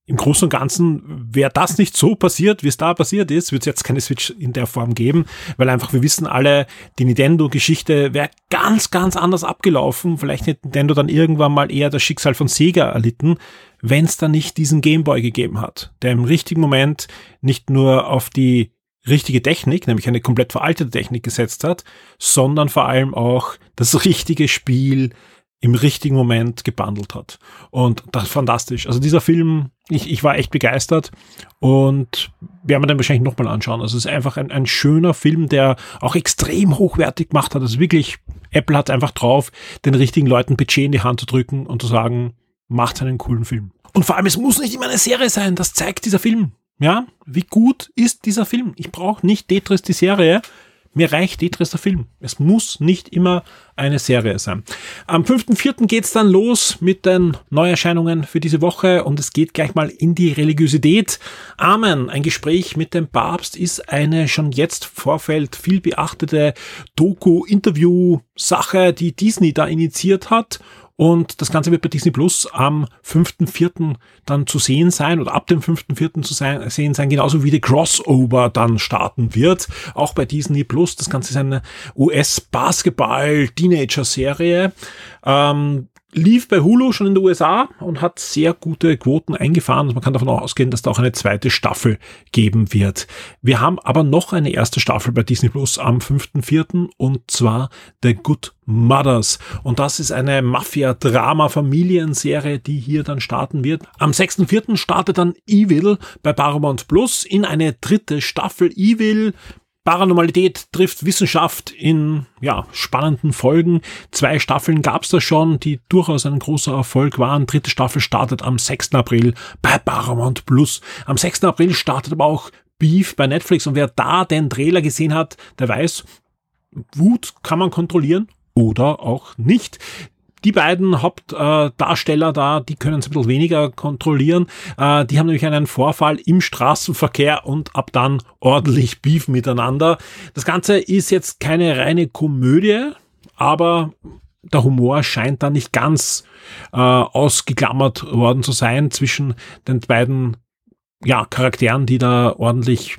im Großen und Ganzen wäre das nicht so passiert, wie es da passiert ist, wird es jetzt keine Switch in der Form geben, weil einfach wir wissen alle, die Nintendo-Geschichte wäre ganz, ganz anders abgelaufen. Vielleicht hätte Nintendo dann irgendwann mal eher das Schicksal von Sega erlitten, wenn es dann nicht diesen Gameboy gegeben hat, der im richtigen Moment nicht nur auf die richtige Technik, nämlich eine komplett veraltete Technik gesetzt hat, sondern vor allem auch das richtige Spiel im richtigen Moment gebundelt hat. Und das ist fantastisch. Also dieser Film, ich, ich war echt begeistert und werden wir den wahrscheinlich nochmal anschauen. Also es ist einfach ein, ein schöner Film, der auch extrem hochwertig gemacht hat. Also wirklich, Apple hat einfach drauf, den richtigen Leuten Budget in die Hand zu drücken und zu sagen, macht einen coolen Film. Und vor allem, es muss nicht immer eine Serie sein, das zeigt dieser Film. Ja, wie gut ist dieser Film? Ich brauche nicht Tetris die Serie, mir reicht Tetris der Film. Es muss nicht immer eine Serie sein. Am 5.4. geht's dann los mit den Neuerscheinungen für diese Woche und es geht gleich mal in die Religiosität. Amen. Ein Gespräch mit dem Papst ist eine schon jetzt Vorfeld viel beachtete Doku-Interview-Sache, die Disney da initiiert hat und das Ganze wird bei Disney Plus am 5.4. dann zu sehen sein oder ab dem 5.4. zu sein, sehen sein, genauso wie die Crossover dann starten wird. Auch bei Disney Plus. Das Ganze ist eine US-Basketball-Teenager-Serie. Ähm, lief bei Hulu schon in den USA und hat sehr gute Quoten eingefahren. Also man kann davon ausgehen, dass da auch eine zweite Staffel geben wird. Wir haben aber noch eine erste Staffel bei Disney Plus am 5.4. und zwar The Good Mothers. Und das ist eine Mafia-Drama-Familienserie, die hier dann starten wird. Am 6.4. startet dann Evil bei Paramount Plus in eine dritte Staffel. Evil Paranormalität trifft Wissenschaft in ja, spannenden Folgen. Zwei Staffeln gab es da schon, die durchaus ein großer Erfolg waren. Dritte Staffel startet am 6. April bei Paramount Plus. Am 6. April startet aber auch Beef bei Netflix und wer da den Trailer gesehen hat, der weiß, Wut kann man kontrollieren oder auch nicht die beiden Hauptdarsteller da, die können es ein bisschen weniger kontrollieren. Äh, die haben nämlich einen Vorfall im Straßenverkehr und ab dann ordentlich Beef miteinander. Das Ganze ist jetzt keine reine Komödie, aber der Humor scheint da nicht ganz äh, ausgeklammert worden zu sein zwischen den beiden ja, Charakteren, die da ordentlich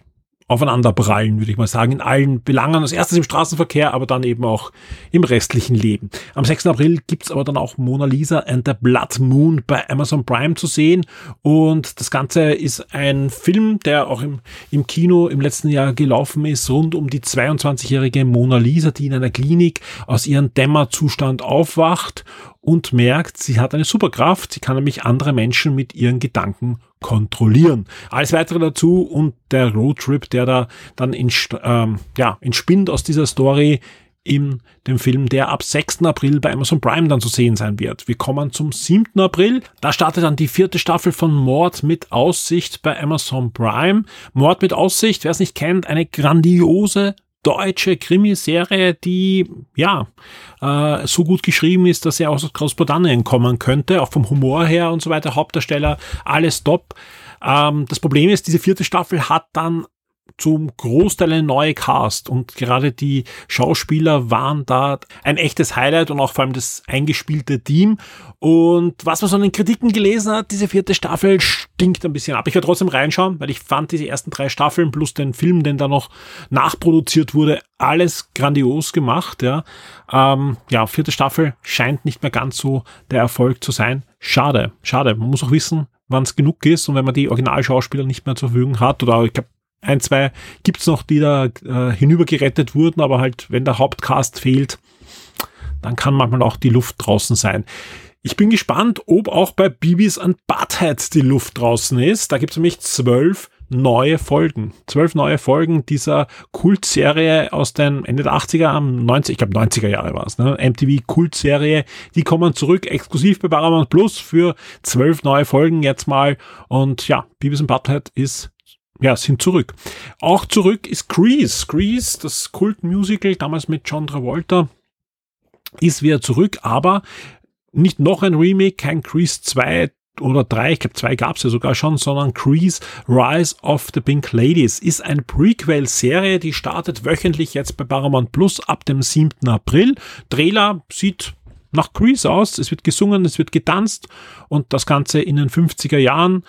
aufeinander prallen, würde ich mal sagen, in allen Belangen. Als erstes im Straßenverkehr, aber dann eben auch im restlichen Leben. Am 6. April gibt's aber dann auch Mona Lisa and the Blood Moon bei Amazon Prime zu sehen. Und das Ganze ist ein Film, der auch im, im Kino im letzten Jahr gelaufen ist, rund um die 22-jährige Mona Lisa, die in einer Klinik aus ihrem Dämmerzustand aufwacht und merkt, sie hat eine Superkraft. Sie kann nämlich andere Menschen mit ihren Gedanken kontrollieren. Alles weitere dazu und der Roadtrip, der da dann in, ähm, ja, entspinnt aus dieser Story in dem Film, der ab 6. April bei Amazon Prime dann zu sehen sein wird. Wir kommen zum 7. April. Da startet dann die vierte Staffel von Mord mit Aussicht bei Amazon Prime. Mord mit Aussicht, wer es nicht kennt, eine grandiose deutsche Krimiserie, die ja äh, so gut geschrieben ist, dass er aus Großbritannien kommen könnte, auch vom Humor her und so weiter, Hauptdarsteller, alles top. Ähm, das Problem ist, diese vierte Staffel hat dann zum Großteil eine neue Cast und gerade die Schauspieler waren da ein echtes Highlight und auch vor allem das eingespielte Team. Und was man so in den Kritiken gelesen hat, diese vierte Staffel stinkt ein bisschen ab. Ich werde trotzdem reinschauen, weil ich fand diese ersten drei Staffeln plus den Film, den da noch nachproduziert wurde, alles grandios gemacht. Ja, ähm, ja vierte Staffel scheint nicht mehr ganz so der Erfolg zu sein. Schade, schade. Man muss auch wissen, wann es genug ist und wenn man die Originalschauspieler nicht mehr zur Verfügung hat oder ich glaube ein, zwei gibt's noch, die da äh, hinübergerettet wurden, aber halt, wenn der Hauptcast fehlt, dann kann manchmal auch die Luft draußen sein. Ich bin gespannt, ob auch bei Bibis and Butthead die Luft draußen ist. Da gibt's nämlich zwölf neue Folgen. Zwölf neue Folgen dieser Kultserie aus den Ende der 80er, am 90, ich glaube 90er Jahre war es, ne? MTV Kultserie. Die kommen zurück, exklusiv bei Paramount Plus für zwölf neue Folgen jetzt mal. Und ja, Beavis and Butthead ist ja, sind zurück. Auch zurück ist Grease. Grease, das Kultmusical, damals mit John Travolta, ist wieder zurück, aber nicht noch ein Remake, kein Grease 2 oder 3, ich glaube 2 gab es ja sogar schon, sondern Grease Rise of the Pink Ladies ist eine Prequel-Serie, die startet wöchentlich jetzt bei Paramount Plus ab dem 7. April. Trailer sieht nach Grease aus, es wird gesungen, es wird getanzt und das Ganze in den 50er Jahren.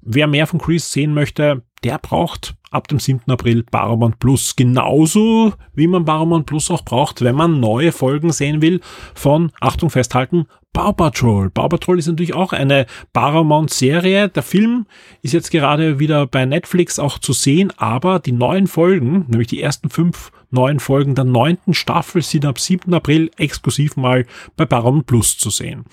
Wer mehr von Grease sehen möchte, der braucht ab dem 7. April Paramount Plus. Genauso wie man Paramount Plus auch braucht, wenn man neue Folgen sehen will von, Achtung festhalten, Paw Patrol. Paw Patrol ist natürlich auch eine Paramount-Serie. Der Film ist jetzt gerade wieder bei Netflix auch zu sehen, aber die neuen Folgen, nämlich die ersten fünf neuen Folgen der neunten Staffel, sind ab 7. April exklusiv mal bei Paramount Plus zu sehen.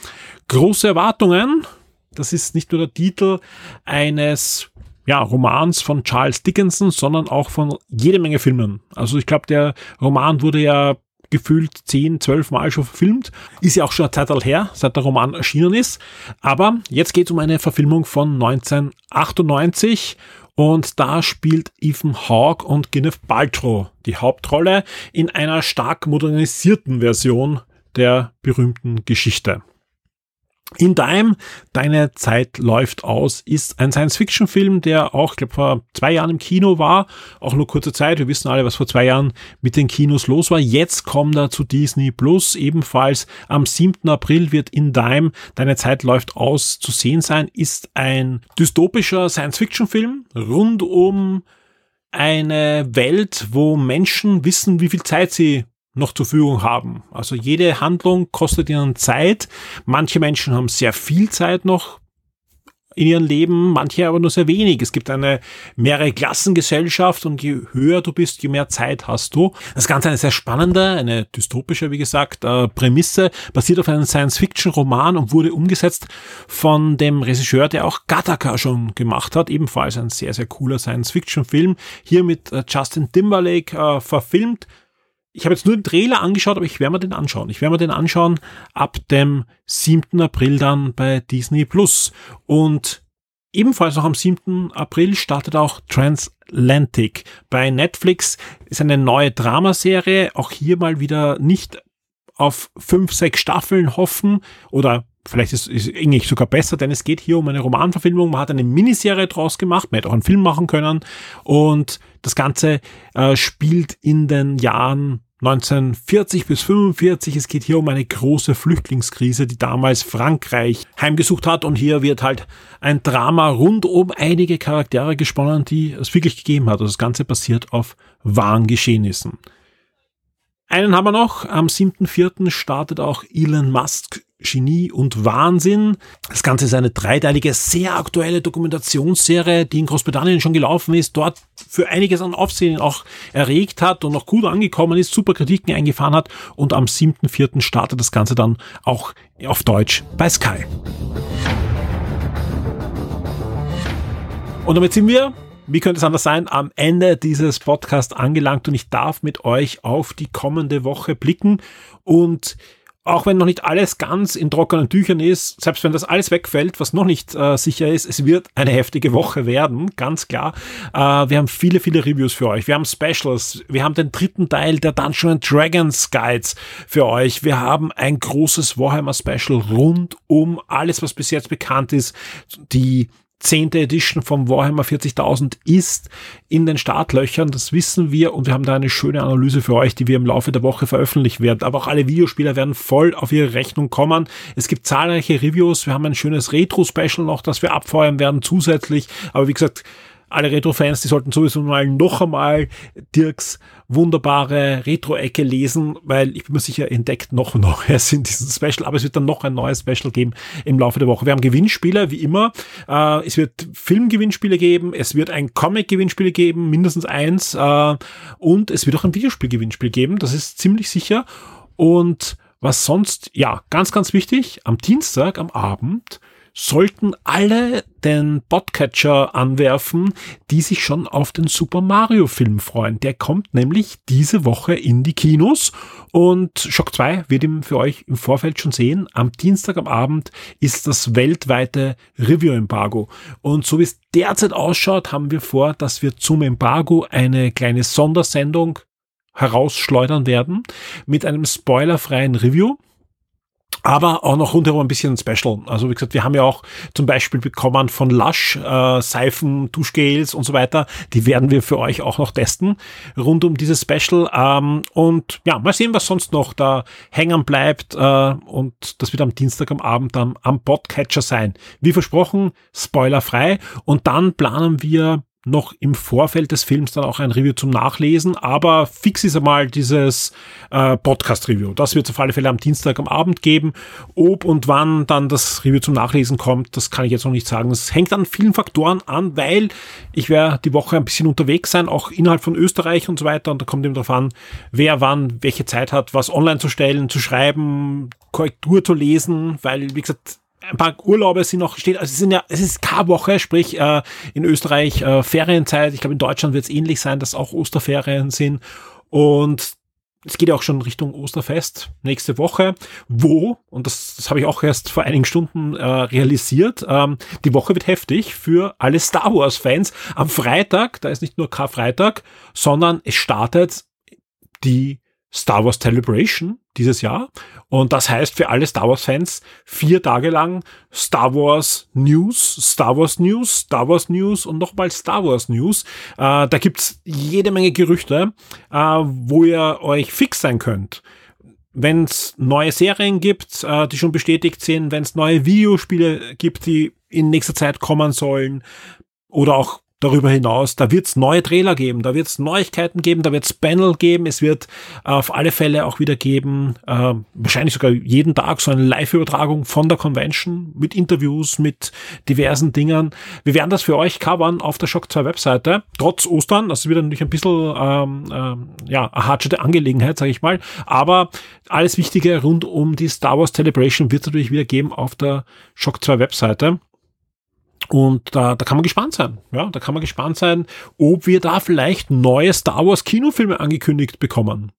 Große Erwartungen. Das ist nicht nur der Titel eines ja, Romans von Charles Dickinson, sondern auch von jede Menge Filmen. Also ich glaube, der Roman wurde ja gefühlt zehn, zwölf Mal schon verfilmt. Ist ja auch schon eine Zeit her, seit der Roman erschienen ist. Aber jetzt geht es um eine Verfilmung von 1998 und da spielt Ethan Hawke und Gwyneth Paltrow die Hauptrolle in einer stark modernisierten Version der berühmten Geschichte. In Time, deine Zeit läuft aus, ist ein Science-Fiction-Film, der auch, ich glaube, vor zwei Jahren im Kino war. Auch nur kurze Zeit. Wir wissen alle, was vor zwei Jahren mit den Kinos los war. Jetzt kommt er zu Disney Plus. Ebenfalls am 7. April wird In Time, deine Zeit läuft aus, zu sehen sein. Ist ein dystopischer Science-Fiction-Film rund um eine Welt, wo Menschen wissen, wie viel Zeit sie noch zur Verfügung haben. Also jede Handlung kostet ihnen Zeit. Manche Menschen haben sehr viel Zeit noch in ihrem Leben, manche aber nur sehr wenig. Es gibt eine mehrere Klassengesellschaft und je höher du bist, je mehr Zeit hast du. Das Ganze eine sehr spannende, eine dystopische, wie gesagt, äh, Prämisse, basiert auf einem Science-Fiction-Roman und wurde umgesetzt von dem Regisseur, der auch Gattaca schon gemacht hat. Ebenfalls ein sehr, sehr cooler Science-Fiction-Film. Hier mit äh, Justin Timberlake äh, verfilmt ich habe jetzt nur den Trailer angeschaut, aber ich werde mir den anschauen. Ich werde mir den anschauen ab dem 7. April dann bei Disney Plus. Und ebenfalls noch am 7. April startet auch Transatlantic. Bei Netflix ist eine neue Dramaserie. Auch hier mal wieder nicht auf fünf, sechs Staffeln hoffen oder vielleicht ist es eigentlich sogar besser, denn es geht hier um eine Romanverfilmung. Man hat eine Miniserie draus gemacht, man hätte auch einen Film machen können und das Ganze äh, spielt in den Jahren 1940 bis 45. Es geht hier um eine große Flüchtlingskrise, die damals Frankreich heimgesucht hat. Und hier wird halt ein Drama rund um einige Charaktere gesponnen, die es wirklich gegeben hat. Also das Ganze basiert auf wahren Geschehnissen. Einen haben wir noch. Am 7.4. startet auch Elon Musk Genie und Wahnsinn. Das Ganze ist eine dreiteilige, sehr aktuelle Dokumentationsserie, die in Großbritannien schon gelaufen ist, dort für einiges an Aufsehen auch erregt hat und noch gut angekommen ist, super Kritiken eingefahren hat und am 7.4. startet das Ganze dann auch auf Deutsch bei Sky. Und damit sind wir wie könnte es anders sein, am Ende dieses Podcasts angelangt und ich darf mit euch auf die kommende Woche blicken und auch wenn noch nicht alles ganz in trockenen Tüchern ist, selbst wenn das alles wegfällt, was noch nicht äh, sicher ist, es wird eine heftige Woche werden, ganz klar. Äh, wir haben viele, viele Reviews für euch. Wir haben Specials. Wir haben den dritten Teil der Dungeons Dragons Guides für euch. Wir haben ein großes Warhammer Special rund um alles, was bis jetzt bekannt ist. Die zehnte Edition vom Warhammer 40.000 ist in den Startlöchern, das wissen wir und wir haben da eine schöne Analyse für euch, die wir im Laufe der Woche veröffentlichen werden. Aber auch alle Videospieler werden voll auf ihre Rechnung kommen. Es gibt zahlreiche Reviews, wir haben ein schönes Retro-Special noch, das wir abfeuern werden zusätzlich. Aber wie gesagt, alle Retro-Fans, die sollten sowieso mal noch einmal Dirks wunderbare Retro-Ecke lesen, weil ich bin mir sicher, entdeckt noch Neues in diesem Special, aber es wird dann noch ein neues Special geben im Laufe der Woche. Wir haben Gewinnspiele, wie immer. Äh, es wird Filmgewinnspiele geben, es wird ein Comic-Gewinnspiel geben, mindestens eins, äh, und es wird auch ein Videospiel-Gewinnspiel geben, das ist ziemlich sicher. Und was sonst, ja, ganz, ganz wichtig, am Dienstag, am Abend, sollten alle den Podcatcher anwerfen, die sich schon auf den Super Mario Film freuen. Der kommt nämlich diese Woche in die Kinos und Shock 2 wird ihm für euch im Vorfeld schon sehen. Am Dienstag am Abend ist das weltweite Review-Embargo. Und so wie es derzeit ausschaut, haben wir vor, dass wir zum Embargo eine kleine Sondersendung herausschleudern werden mit einem spoilerfreien Review aber auch noch rundherum ein bisschen Special. Also wie gesagt, wir haben ja auch zum Beispiel bekommen von Lush äh, Seifen, Duschgels und so weiter. Die werden wir für euch auch noch testen rund um dieses Special. Ähm, und ja, mal sehen, was sonst noch da hängen bleibt. Äh, und das wird am Dienstag am Abend dann am Podcatcher sein. Wie versprochen, spoilerfrei. Und dann planen wir noch im Vorfeld des Films dann auch ein Review zum Nachlesen, aber fix ist einmal dieses äh, Podcast-Review. Das wird es auf alle Fälle am Dienstag am Abend geben. Ob und wann dann das Review zum Nachlesen kommt, das kann ich jetzt noch nicht sagen. Das hängt an vielen Faktoren an, weil ich werde die Woche ein bisschen unterwegs sein, auch innerhalb von Österreich und so weiter. Und da kommt eben darauf an, wer wann welche Zeit hat, was online zu stellen, zu schreiben, Korrektur zu lesen, weil, wie gesagt, ein paar Urlaube sind noch steht, also es sind ja, es ist K-Woche, sprich äh, in Österreich äh, Ferienzeit. Ich glaube, in Deutschland wird es ähnlich sein, dass auch Osterferien sind. Und es geht ja auch schon Richtung Osterfest nächste Woche, wo, und das, das habe ich auch erst vor einigen Stunden äh, realisiert, ähm, die Woche wird heftig für alle Star Wars-Fans. Am Freitag, da ist nicht nur Karfreitag, sondern es startet die Star Wars Celebration dieses Jahr. Und das heißt für alle Star Wars Fans vier Tage lang Star Wars News, Star Wars News, Star Wars News und nochmal Star Wars News. Äh, da gibt's jede Menge Gerüchte, äh, wo ihr euch fix sein könnt. Wenn es neue Serien gibt, äh, die schon bestätigt sind, wenn es neue Videospiele gibt, die in nächster Zeit kommen sollen, oder auch darüber hinaus, da wird es neue Trailer geben, da wird es Neuigkeiten geben, da wird es Panel geben, es wird äh, auf alle Fälle auch wieder geben, äh, wahrscheinlich sogar jeden Tag so eine Live-Übertragung von der Convention mit Interviews, mit diversen Dingen. Wir werden das für euch covern auf der Shock 2 Webseite, trotz Ostern, das wird natürlich ein bisschen ähm, ähm, ja, eine hartschete Angelegenheit, sage ich mal, aber alles Wichtige rund um die Star Wars Celebration wird es natürlich wieder geben auf der Shock 2 Webseite. Und da, da kann man gespannt sein. Ja, da kann man gespannt sein, ob wir da vielleicht neue Star Wars Kinofilme angekündigt bekommen.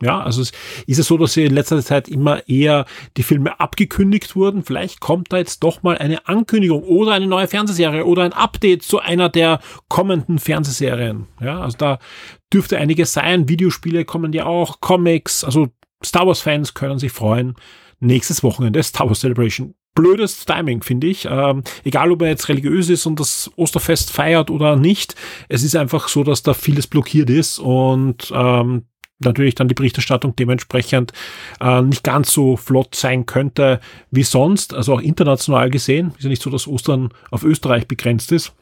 Ja, also es ist es so, dass in letzter Zeit immer eher die Filme abgekündigt wurden. Vielleicht kommt da jetzt doch mal eine Ankündigung oder eine neue Fernsehserie oder ein Update zu einer der kommenden Fernsehserien. Ja, also da dürfte einiges sein. Videospiele kommen ja auch, Comics, also Star Wars Fans können sich freuen. Nächstes Wochenende Star Wars Celebration blödes Timing, finde ich. Ähm, egal, ob er jetzt religiös ist und das Osterfest feiert oder nicht. Es ist einfach so, dass da vieles blockiert ist und ähm, natürlich dann die Berichterstattung dementsprechend äh, nicht ganz so flott sein könnte wie sonst, also auch international gesehen. Ist ja nicht so, dass Ostern auf Österreich begrenzt ist.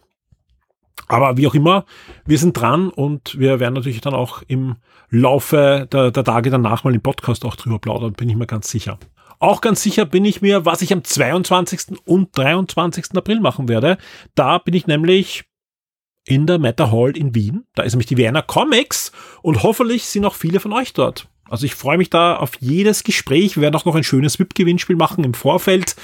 Aber wie auch immer, wir sind dran und wir werden natürlich dann auch im Laufe der, der Tage danach mal im Podcast auch drüber plaudern, bin ich mir ganz sicher. Auch ganz sicher bin ich mir, was ich am 22. und 23. April machen werde. Da bin ich nämlich in der Meta Hall in Wien. Da ist nämlich die Vienna Comics und hoffentlich sind auch viele von euch dort. Also ich freue mich da auf jedes Gespräch. Wir werden auch noch ein schönes VIP-Gewinnspiel machen im Vorfeld,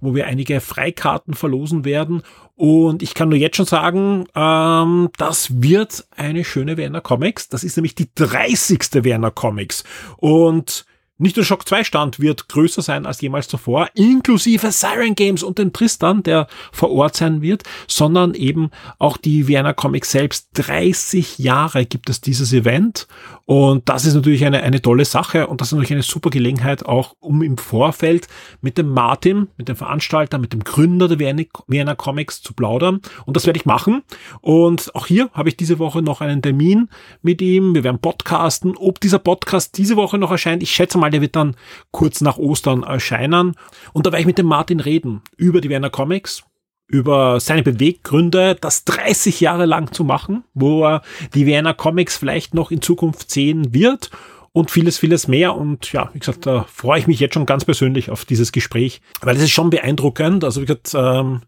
wo wir einige Freikarten verlosen werden. Und ich kann nur jetzt schon sagen, ähm, das wird eine schöne Werner Comics. Das ist nämlich die 30. Werner Comics. Und nicht der Shock 2 Stand wird größer sein als jemals zuvor, inklusive Siren Games und den Tristan, der vor Ort sein wird, sondern eben auch die Vienna Comics selbst. 30 Jahre gibt es dieses Event und das ist natürlich eine, eine tolle Sache und das ist natürlich eine super Gelegenheit auch, um im Vorfeld mit dem Martin, mit dem Veranstalter, mit dem Gründer der Vienna Comics zu plaudern und das werde ich machen und auch hier habe ich diese Woche noch einen Termin mit ihm. Wir werden podcasten. Ob dieser Podcast diese Woche noch erscheint, ich schätze mal, der wird dann kurz nach Ostern erscheinen. Und da werde ich mit dem Martin reden über die Werner Comics, über seine Beweggründe, das 30 Jahre lang zu machen, wo er die Werner Comics vielleicht noch in Zukunft sehen wird und vieles, vieles mehr. Und ja, wie gesagt, da freue ich mich jetzt schon ganz persönlich auf dieses Gespräch, weil es ist schon beeindruckend. Also wie gesagt, ähm,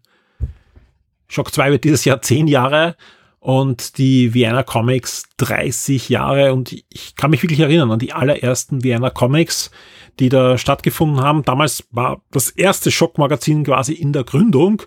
Shock 2 wird dieses Jahr zehn Jahre und die Vienna Comics 30 Jahre und ich kann mich wirklich erinnern an die allerersten Vienna Comics, die da stattgefunden haben. Damals war das erste Schockmagazin quasi in der Gründung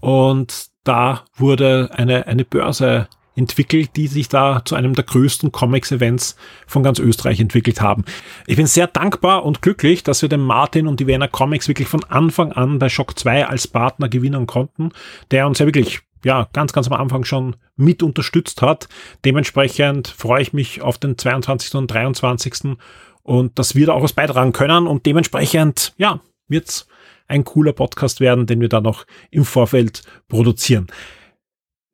und da wurde eine, eine Börse entwickelt, die sich da zu einem der größten Comics-Events von ganz Österreich entwickelt haben. Ich bin sehr dankbar und glücklich, dass wir den Martin und die Vienna Comics wirklich von Anfang an bei Shock 2 als Partner gewinnen konnten, der uns ja wirklich ja, ganz, ganz am Anfang schon mit unterstützt hat. Dementsprechend freue ich mich auf den 22. und 23. und dass wir da auch was beitragen können und dementsprechend, ja, wird's ein cooler Podcast werden, den wir da noch im Vorfeld produzieren.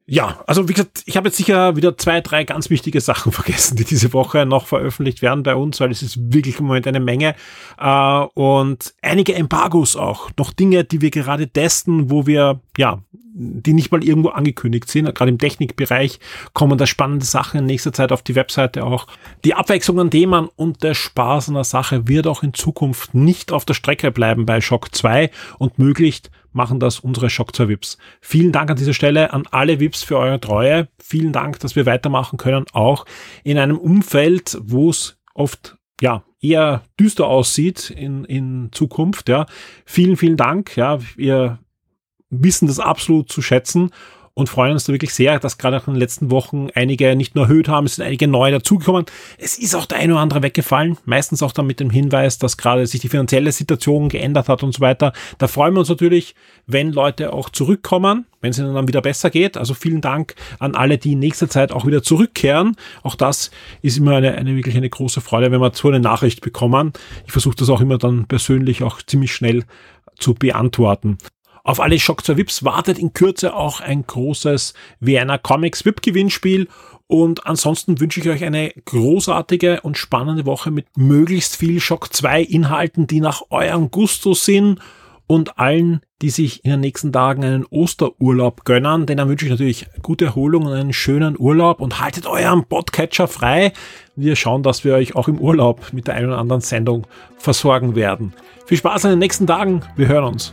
Ja, also wie gesagt, ich habe jetzt sicher wieder zwei, drei ganz wichtige Sachen vergessen, die diese Woche noch veröffentlicht werden bei uns, weil es ist wirklich im Moment eine Menge. Äh, und einige Embargos auch. Noch Dinge, die wir gerade testen, wo wir, ja, die nicht mal irgendwo angekündigt sind. Gerade im Technikbereich kommen da spannende Sachen in nächster Zeit auf die Webseite auch. Die Abwechslung an Themen und der Spaß an der Sache wird auch in Zukunft nicht auf der Strecke bleiben bei Shock 2 und möglichst machen das unsere Shock 2 VIPs. Vielen Dank an dieser Stelle an alle VIPs für eure Treue. Vielen Dank, dass wir weitermachen können, auch in einem Umfeld, wo es oft ja, eher düster aussieht in, in Zukunft, ja. Vielen, vielen Dank, ja. Wir wissen das absolut zu schätzen und freuen uns da wirklich sehr, dass gerade auch in den letzten Wochen einige nicht nur erhöht haben, es sind einige neue dazugekommen. Es ist auch der eine oder andere weggefallen, meistens auch dann mit dem Hinweis, dass gerade sich die finanzielle Situation geändert hat und so weiter. Da freuen wir uns natürlich, wenn Leute auch zurückkommen, wenn es ihnen dann wieder besser geht. Also vielen Dank an alle, die in nächster Zeit auch wieder zurückkehren. Auch das ist immer eine, eine wirklich eine große Freude, wenn wir so eine Nachricht bekommen. Ich versuche das auch immer dann persönlich auch ziemlich schnell zu beantworten. Auf alle Shock 2 Vips wartet in Kürze auch ein großes Vienna Comics VIP Gewinnspiel und ansonsten wünsche ich euch eine großartige und spannende Woche mit möglichst viel Shock 2 Inhalten, die nach eurem Gusto sind und allen, die sich in den nächsten Tagen einen Osterurlaub gönnen, denn dann wünsche ich natürlich gute Erholung und einen schönen Urlaub und haltet euren Podcatcher frei. Wir schauen, dass wir euch auch im Urlaub mit der einen oder anderen Sendung versorgen werden. Viel Spaß in den nächsten Tagen. Wir hören uns.